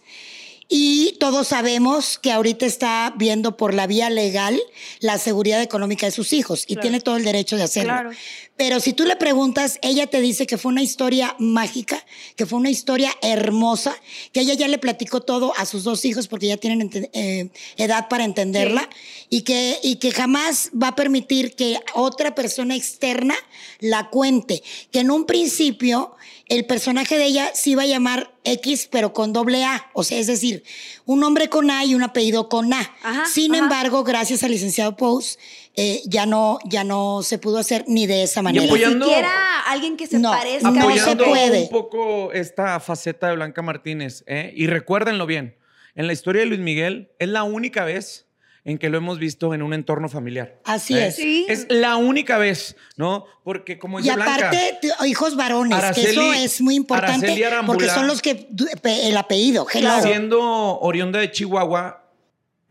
Y todos sabemos que ahorita está viendo por la vía legal la seguridad económica de sus hijos y Claro. tiene todo el derecho de hacerlo. Claro. Pero si tú le preguntas, ella te dice que fue una historia mágica, que fue una historia hermosa, que ella ya le platicó todo a sus dos hijos porque ya tienen eh, edad para entenderla y, que, y que jamás va a permitir que otra persona externa la cuente. Que en un principio el personaje de ella se iba a llamar X, pero con doble A. O sea, es decir, un nombre con A y un apellido con A. Ajá, Sin ajá. embargo, gracias al licenciado Pous, eh, ya, no, ya no se pudo hacer ni de esa manera. Ni siquiera alguien que se No, parezca. no se apoyando puede. un poco esta faceta de Blanca Martínez. ¿eh? Y recuérdenlo bien, en la historia de Luis Miguel es la única vez en que lo hemos visto en un entorno familiar. Así ¿eh? es. Sí. Es la única vez, ¿no? Porque como Y dice Blanca, aparte, t- hijos varones, que Araceli- eso es muy importante porque son los que el apellido, hello. siendo oriunda de Chihuahua,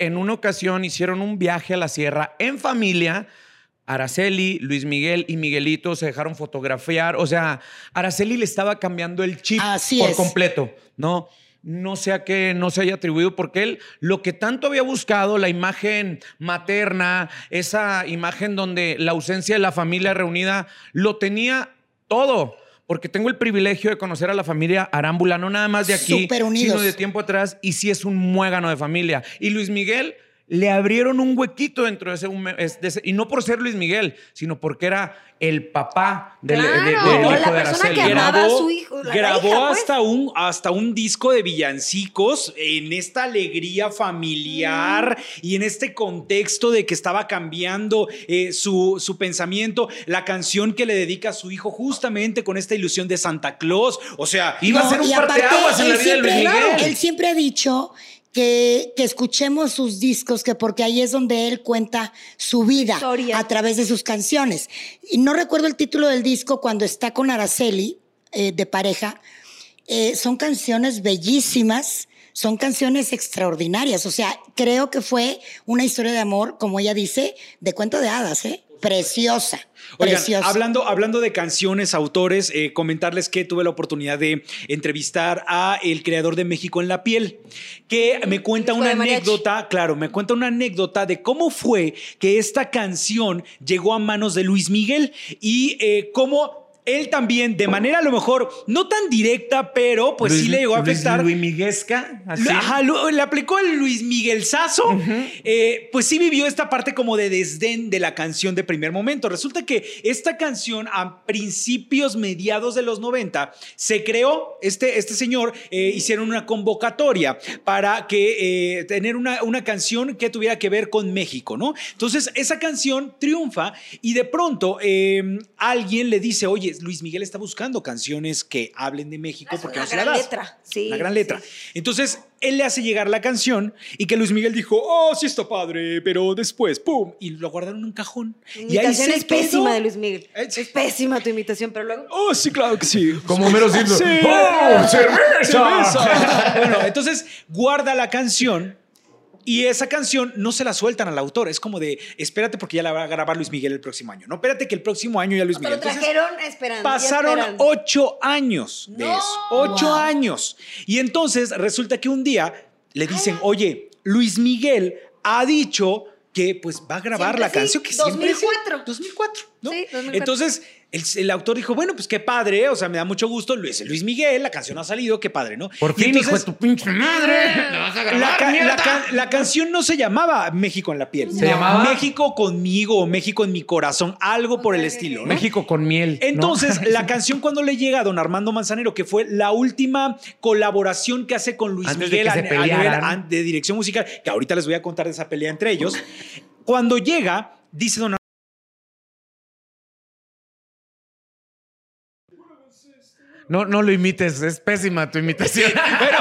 en una ocasión hicieron un viaje a la sierra en familia. Araceli, Luis Miguel y Miguelito se dejaron fotografiar. O sea, Araceli le estaba cambiando el chip Así por es. completo, ¿no? No sea que no se haya atribuido, porque él lo que tanto había buscado, la imagen materna, esa imagen donde la ausencia de la familia reunida, lo tenía todo. Porque tengo el privilegio de conocer a la familia Arámbula, no nada más de aquí, sino de tiempo atrás, y sí es un muégano de familia. Y Luis Miguel le abrieron un huequito dentro de ese, de ese- y no por ser Luis Miguel, sino porque era el papá del, Claro, de- del la hijo de Araceli. que Era- amaba a su hijo, la grabó hija, pues. hasta, un, hasta un disco de villancicos en esta alegría familiar y en este contexto de que estaba cambiando eh, su, su pensamiento, la canción que le dedica a su hijo justamente con esta ilusión de Santa Claus. O sea, Iba a ser un parteaguas en la él vida de Luis siempre- Miguel. Él siempre ha dicho que, que escuchemos sus discos, que porque ahí es donde él cuenta su vida Historia. a través de sus canciones. Y no recuerdo el título del disco cuando está con Araceli eh, de pareja. Eh, son canciones bellísimas, son canciones extraordinarias. O sea, creo que fue una historia de amor, como ella dice, de cuento de hadas, ¿eh? Preciosa. Oigan, preciosa. hablando, hablando de canciones, autores, eh, comentarles que tuve la oportunidad de entrevistar a el creador de México en la piel, que me cuenta una anécdota, claro, me cuenta una anécdota de cómo fue que esta canción llegó a manos de Luis Miguel y eh, cómo él también, de manera a lo mejor no tan directa, pero pues sí le llegó a afectar. Luis así. Ajá, lo- le aplicó el Luis Miguel Sazo. Eh, pues sí vivió esta parte como de desdén de la canción de primer momento. Resulta que esta canción a principios, mediados de los 90, se creó, este, este señor eh, hicieron una convocatoria para que eh, tener una, una canción que tuviera que ver con México, ¿no? Entonces esa canción triunfa y de pronto eh, alguien le dice, oye, Luis Miguel está buscando canciones que hablen de México porque una no se la gran das. letra, sí, Una gran sí. letra. Entonces, él le hace llegar la canción y que Luis Miguel dijo, oh, sí está padre, pero después, ¡pum! Y lo guardaron en un cajón. Tu y ahí imitación se es pésima quedó. de Luis Miguel. Eh. Es pésima tu imitación, pero luego. Oh, sí, claro que sí. Como Homero Simpson. Sí. ¡Oh, cerveza! Cerveza. bueno, entonces guarda la canción y esa canción no se la sueltan al autor. Es como de, espérate porque ya la va a grabar Luis Miguel el próximo año. No, espérate que el próximo año ya Luis Miguel. Entonces, trajeron esperando. Pasaron esperando. ocho años de No. eso. Ocho Wow. años. Y entonces resulta que un día le dicen, oye, Luis Miguel ha dicho que pues va a grabar Siempre la sí, canción que siempre sí. 2004. 2004, ¿no? Sí, 2004. Entonces el, el autor dijo, bueno, pues qué padre, o sea, me da mucho gusto, Luis, Luis Miguel, la canción ha salido, qué padre, ¿no? Por fin, hijo de entonces, tu pinche madre. ¿La vas a la, grabar, ca- la mierda? ca- la canción no se llamaba México en la piel. ¿Se llamaba? México conmigo o México en mi corazón, algo por el estilo. ¿no? México con miel. ¿no? Entonces, la canción cuando le llega a don Armando Manzanero, que fue la última colaboración que hace con Luis Antes Miguel a, a nivel de dirección musical, que ahorita les voy a contar de esa pelea entre ellos, cuando llega, dice don No, no lo imites, es pésima tu imitación. Pero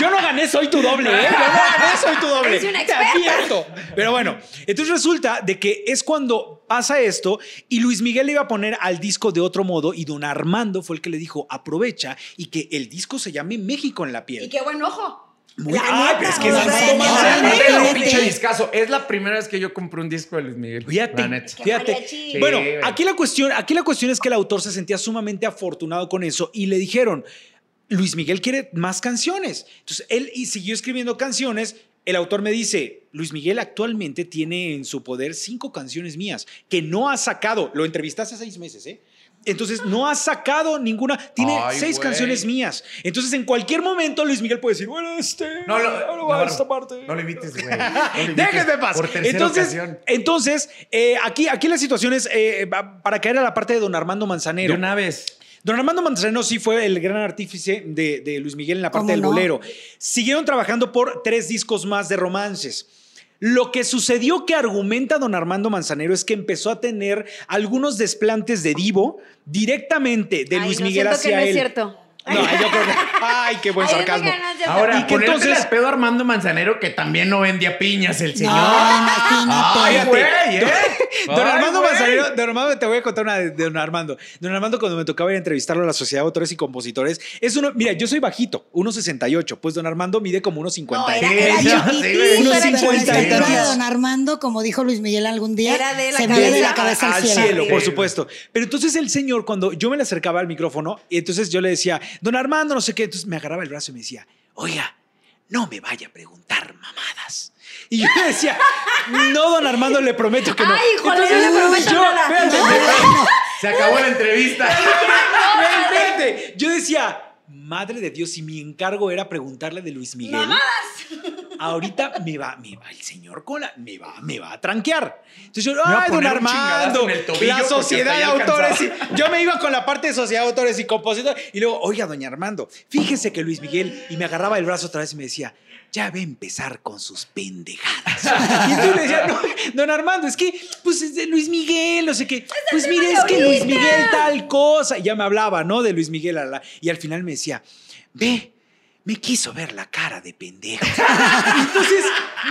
yo no gané, soy tu doble, ¿eh? Yo no gané, soy tu doble. Una Te advierto. Pero bueno, entonces resulta de que es cuando pasa esto y Luis Miguel le iba a poner al disco de otro modo y don Armando fue el que le dijo, aprovecha y que el disco se llame México en la piel. Y qué buen ojo. Muy- La Ah, neta, pero es que es no, pinche discazo. La primera vez que yo compré un disco de Luis Miguel. Fíjate, La neta. fíjate. mariachi. Bueno, aquí la cuestión, aquí la cuestión es que el autor se sentía sumamente afortunado con eso y le dijeron, Luis Miguel quiere más canciones. Entonces él y siguió escribiendo canciones. El autor me dice, Luis Miguel actualmente tiene en su poder cinco canciones mías que no ha sacado. Lo entrevistaste hace seis meses, ¿eh? Entonces no ha sacado ninguna. Tiene Ay, seis canciones mías. Entonces en cualquier momento Luis Miguel puede decir, bueno, este, No, lo- ahora va no, esta parte. No lo imites, güey. No. Déjenme paz. Por tercera entonces, ocasión. entonces eh, aquí, aquí la situación es eh, va- para caer a la parte de don Armando Manzanero. De una vez. Don Armando Manzanero sí fue el gran artífice de, de Luis Miguel en la parte ¿Cómo del no? bolero. Siguieron trabajando por tres discos más de romances. Lo que sucedió que argumenta don Armando Manzanero es que empezó a tener algunos desplantes de divo directamente de Ay, Luis no, Miguel hacia que no él. es cierto. No, yo creo que. Ay, qué buen Ay, sarcasmo. Ahora, Y que entonces- el pedo a Armando Manzanero, que también no vendía piñas el señor. No, imagínate. Ay, güey, ¿eh? Don Ay, Armando güey. Manzanero, don Armando, te voy a contar una de, don Armando. Don Armando, cuando me tocaba ir a entrevistarlo a la Sociedad de Autores y Compositores, es uno, mira, yo soy bajito, 1,68, pues don Armando mide como 1,50. No, era, Sí, era sí, güey. Unos era 50 Pero la y chiquitín. estatura de tantos. don Armando, como dijo Luis Miguel algún día, Era de la se cabeza ve de la cabeza al, al cielo. cielo, por Sí. supuesto. Pero entonces el señor, cuando yo me le acercaba al micrófono, y entonces yo le decía, don Armando, no sé qué, entonces me agarraba el brazo y me decía, oiga, no me vaya a preguntar mamadas. Y yo le decía, no, don Armando, le prometo que no. Ay, híjole, no le prometo yo, nada. espérate, Se acabó la entrevista. espérate. Yo decía, madre de Dios, si mi encargo era preguntarle de Luis Miguel. Ahorita me va, me va el señor cola, me va, me va a tranquear. Entonces yo, ay, don Armando, la sociedad de autores. y- yo me iba con la parte de sociedad de autores y compositores. Y luego, oiga, doña Armando, fíjese que Luis Miguel, y me agarraba el brazo otra vez y me decía, ya va a empezar con sus pendejadas. Y entonces le decía, no, don Armando, es que, pues es de Luis Miguel, no sé qué. Pues mire, es que Luis Miguel tal cosa. Y ya me hablaba, ¿no? De Luis Miguel. la- y al final me decía, ve, me quiso ver la cara de pendejo. Entonces,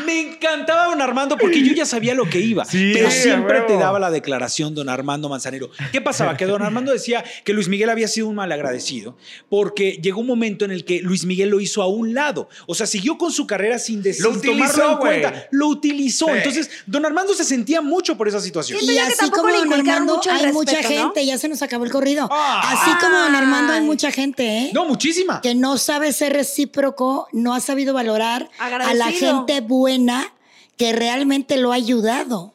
Me encantaba don Armando porque yo ya sabía lo que iba. Sí, pero siempre te daba la declaración don Armando Manzanero. ¿Qué pasaba? Que don Armando decía que Luis Miguel había sido un malagradecido porque llegó un momento en el que Luis Miguel lo hizo a un lado. O sea, siguió con su carrera sin, decir, Lo utilizó, tomarlo en. Lo utilizó. Sí. Entonces, don Armando se sentía mucho por esa situación. Siento Y así como don Armando, mucho hay mucha respeto, ¿no? gente, ya se nos acabó el corrido. Ah. Así como don Armando hay Ay. mucha gente, ¿eh? No, muchísima. que no sabe ser recíproco, no ha sabido valorar a la gente buena que realmente lo ha ayudado.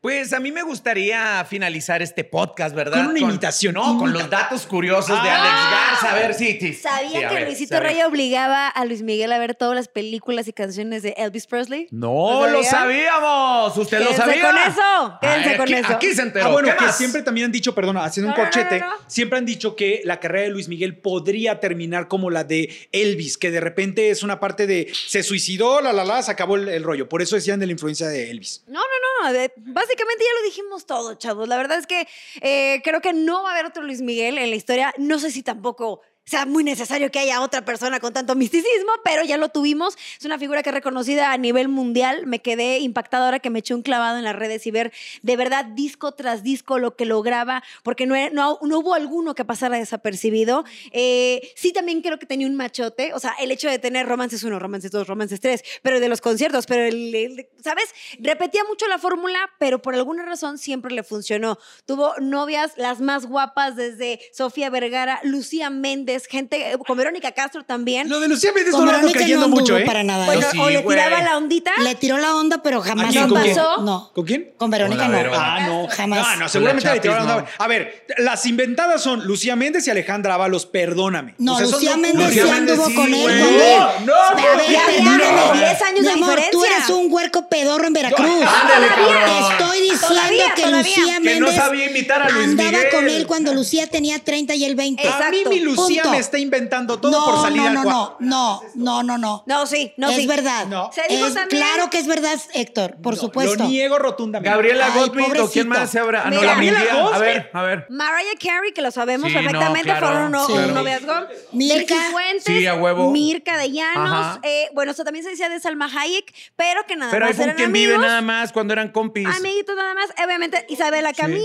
Pues a mí me gustaría finalizar este podcast, ¿verdad? Con una imitación. No, con los datos curiosos de Alex Garza. A ver, sí, sí. ¿Sabían Sí, a que ver, Luisito. Rey obligaba a Luis Miguel a ver todas las películas y canciones de Elvis Presley? No lo sabía? sabíamos. ¿Usted lo Quédense sabía? con eso, quédense Ay, con aquí, eso. Aquí se enteró. Ah, bueno, ¿Qué que más? siempre también han dicho, perdona, haciendo un No, no, no, corchete, no, no. siempre han dicho que la carrera de Luis Miguel podría terminar como la de Elvis, que de repente es una parte de se suicidó, la la la, se acabó el, el rollo. Por eso decían de la influencia de Elvis. No, no, no. de- básicamente ya lo dijimos todo, chavos. La verdad es que eh, creo que no va a haber otro Luis Miguel en la historia. No sé si tampoco sea muy necesario que haya otra persona con tanto misticismo, pero ya lo tuvimos. Es una figura que es reconocida a nivel mundial. Me quedé impactada ahora que me eché un clavado en las redes y ver de verdad disco tras disco lo que lograba, porque no, no, no hubo alguno que pasara desapercibido. Eh, sí, también creo que tenía un machote. O sea, el hecho de tener romances uno, romances dos, romances tres, pero de los conciertos, pero el, el- ¿sabes? Repetía mucho la fórmula, pero por alguna razón siempre le funcionó. Tuvo novias las más guapas desde Sofía Vergara, Lucía Méndez, gente eh, con Verónica Castro también. Lo de Lucía Méndez Con no lo ando Verónica creyendo no anduvo mucho, ¿eh? para nada. Bueno, sí, o le güey. tiraba la ondita. Le tiró la onda, pero jamás ¿A quién? anduvo. ¿Con quién? pasó? No. ¿Con quién? Con Verónica Con la no. Vero. Ah, no. Jamás. No, no, seguramente Con la le tiraron la Chapis, onda. A ver, las inventadas son Lucía Méndez y Alejandra Ábalos, perdóname. No, O sea, son Lucía. Méndez sí Méndez anduvo sí, con él. güey. No, no, A ver, Ya había perdóname. 10 años Mi de amor, tú diferencia. eres un huerco pedorro en Veracruz. Ándale, Te cabrón. estoy diciendo Todavía, que todavía. Lucía Que Méndez no sabía imitar a Luis andaba Miguel. con él cuando Lucía tenía 30 y él 20. A mí mi Lucía. Me está inventando todo no, por salir no, al no, cuadro. no, no, no, no, no. No, sí, no, es sí. verdad. No. Se dijo Es- también- Claro que es verdad, Héctor, por No, supuesto. Lo niego rotundamente. Gabriela Ay, Gottlieb o quién pobrecito. más se habrá. Ah, no, Mira. la. Gabriela A ver, a ver. Mariah Carey, que lo sabemos Sí, no, perfectamente, claro. fueron un, no- Sí. un noviazgo. Mirka. Fuentes, Sí, a huevo. Mirka de Llanos. Ajá. eh, bueno, eso también se decía de Salma Hayek, pero que nada Pero ahí más eran quien vive amigos. nada más cuando eran compis. Amiguitos nada más. Obviamente, Isabela Camil,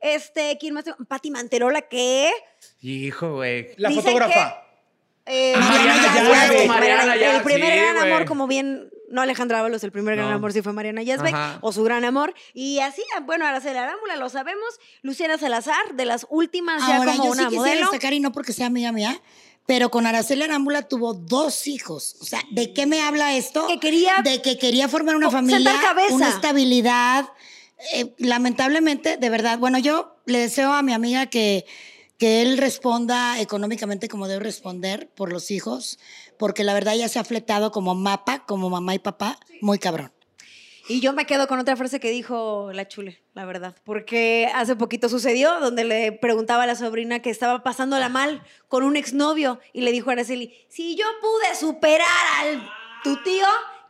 este, ¿quién más? Pati Manterola, ¿qué? Hijo, güey. La Dicen fotógrafa. Eh, Mariana Mariana Yazbek. Yazbek. Mariana El primer sí, gran güey. amor, como bien, no Alejandra Ábalos, el primer gran No. amor sí fue Mariana Yazbek, Ajá. o su gran amor. Y así, bueno, Araceli Arámbula, lo sabemos. Luciana Salazar, de las últimas ya Ahora, como yo una sí quisiera modelo. destacar, y no porque sea amiga mía, pero con Araceli Arámbula tuvo dos hijos. O sea, ¿de qué me habla esto? Que quería- De que quería formar una Oh, familia, sentar cabeza. una estabilidad. Eh, lamentablemente, de verdad, bueno, yo le deseo a mi amiga que, que él responda económicamente como debe responder por los hijos, porque la verdad ya se ha fletado como mapa, como mamá y papá, muy cabrón. Y yo me quedo con otra frase que dijo la chule, la verdad. Porque hace poquito sucedió donde le preguntaba a la sobrina que estaba pasándola mal con un exnovio y le dijo a Araceli, si yo pude superar al tu tío,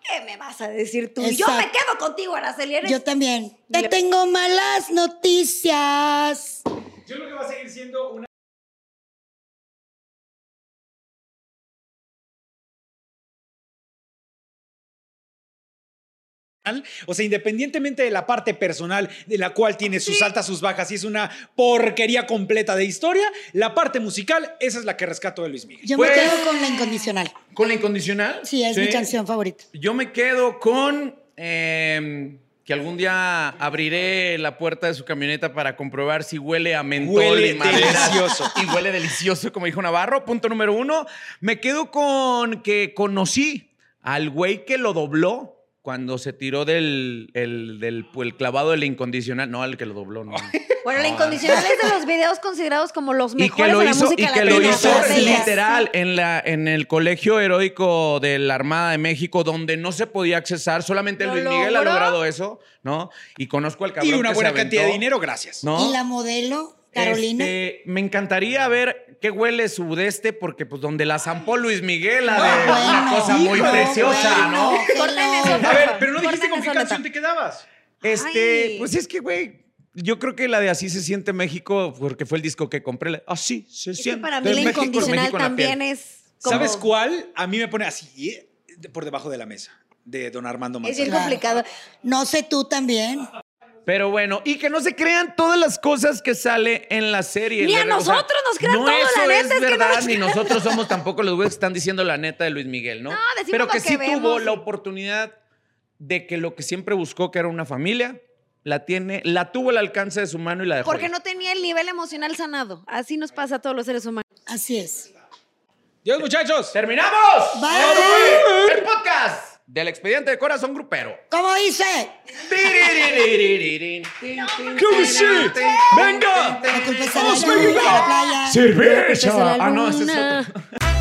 ¿qué me vas a decir tú? Yo me quedo contigo, Araceli. Eres Yo también. Te tengo malas noticias. Yo creo que va a seguir siendo una. O sea, independientemente de la parte personal, de la cual tiene sus altas, sus bajas, y es una porquería completa de historia, la parte musical, esa es la que rescato de Luis Miguel. Yo Pues- me quedo con la incondicional. ¿Con la incondicional? Sí, es mi canción favorita. Yo me quedo con eh, que algún día abriré la puerta de su camioneta para comprobar si huele a mentol Huele y madera. delicioso. Y huele delicioso, como dijo Navarro. Punto número uno. Me quedo con que conocí al güey que lo dobló cuando se tiró del el, del- el clavado del incondicional. No, al que lo dobló, no. Bueno, la incondicional es de los videos considerados como los y mejores que lo de la hizo, música y que lo hizo literal en, la, en el colegio heroico de la Armada de México, donde no se podía accesar. Solamente ¿Lo Luis Miguel ha logrado eso, ¿no? Y conozco al cabrón Y una que buena se cantidad de dinero, gracias. ¿no? Y la modelo, Carolina. Este, me encantaría ver qué huele su de este, porque pues donde la zampó Luis Miguel, la de No, una bueno, cosa muy hijo, preciosa, bueno, ¿no? A ver, pero no dijiste con qué canción te quedabas. Este, Ay. pues es que, güey, yo creo que la de Así se siente México, porque fue el disco que compré. Así se Es que siente. para mí la México, incondicional México también es como... ¿Sabes cuál? A mí me pone así, eh, por debajo de la mesa. de don Armando Es Manzanero. bien Claro. complicado. No sé tú también. Pero bueno, y que no se crean todas las cosas que sale en la serie. Ni a o sea, nosotros nos crean no todo, la eso neta, es es que no verdad, ni nosotros somos tampoco los güeyes que están diciendo la neta de Luis Miguel, ¿no? No, Pero que que sí vemos tuvo la oportunidad de que lo que siempre buscó, que era una familia, la tiene, la tuvo al alcance de su mano y la dejó. Porque ir. no tenía el nivel emocional sanado. Así nos pasa a todos los seres humanos. Así es. Dios, muchachos. ¡Terminamos! Bye. Fue El podcast del expediente de corazón grupero. ¿Cómo dice? ¡Claro que sí! ¡Venga! ¡Cerveza! Ah, no, ese es otro.